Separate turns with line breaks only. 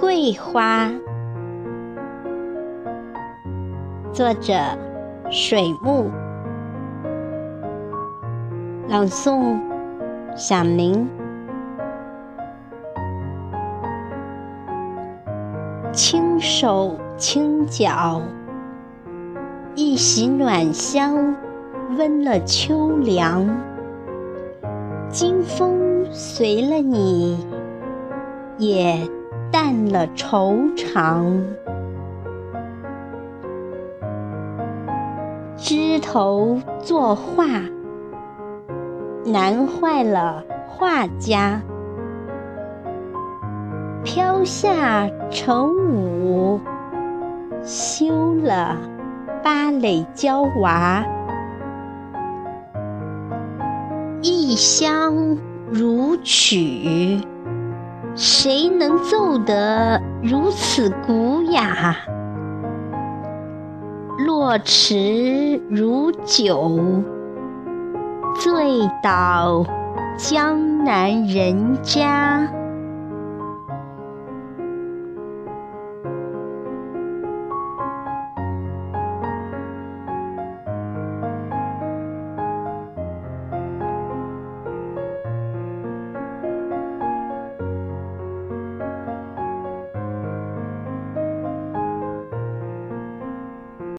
桂花，作者水木，朗诵响铃。轻手轻脚，一袭暖香，温了秋凉。金风随了你，也。淡了惆怅，枝头作画，难坏了画家。飘下成舞，休了芭蕾娇娃。异乡如曲。谁能奏得如此古雅？落池如酒，醉倒江南人家。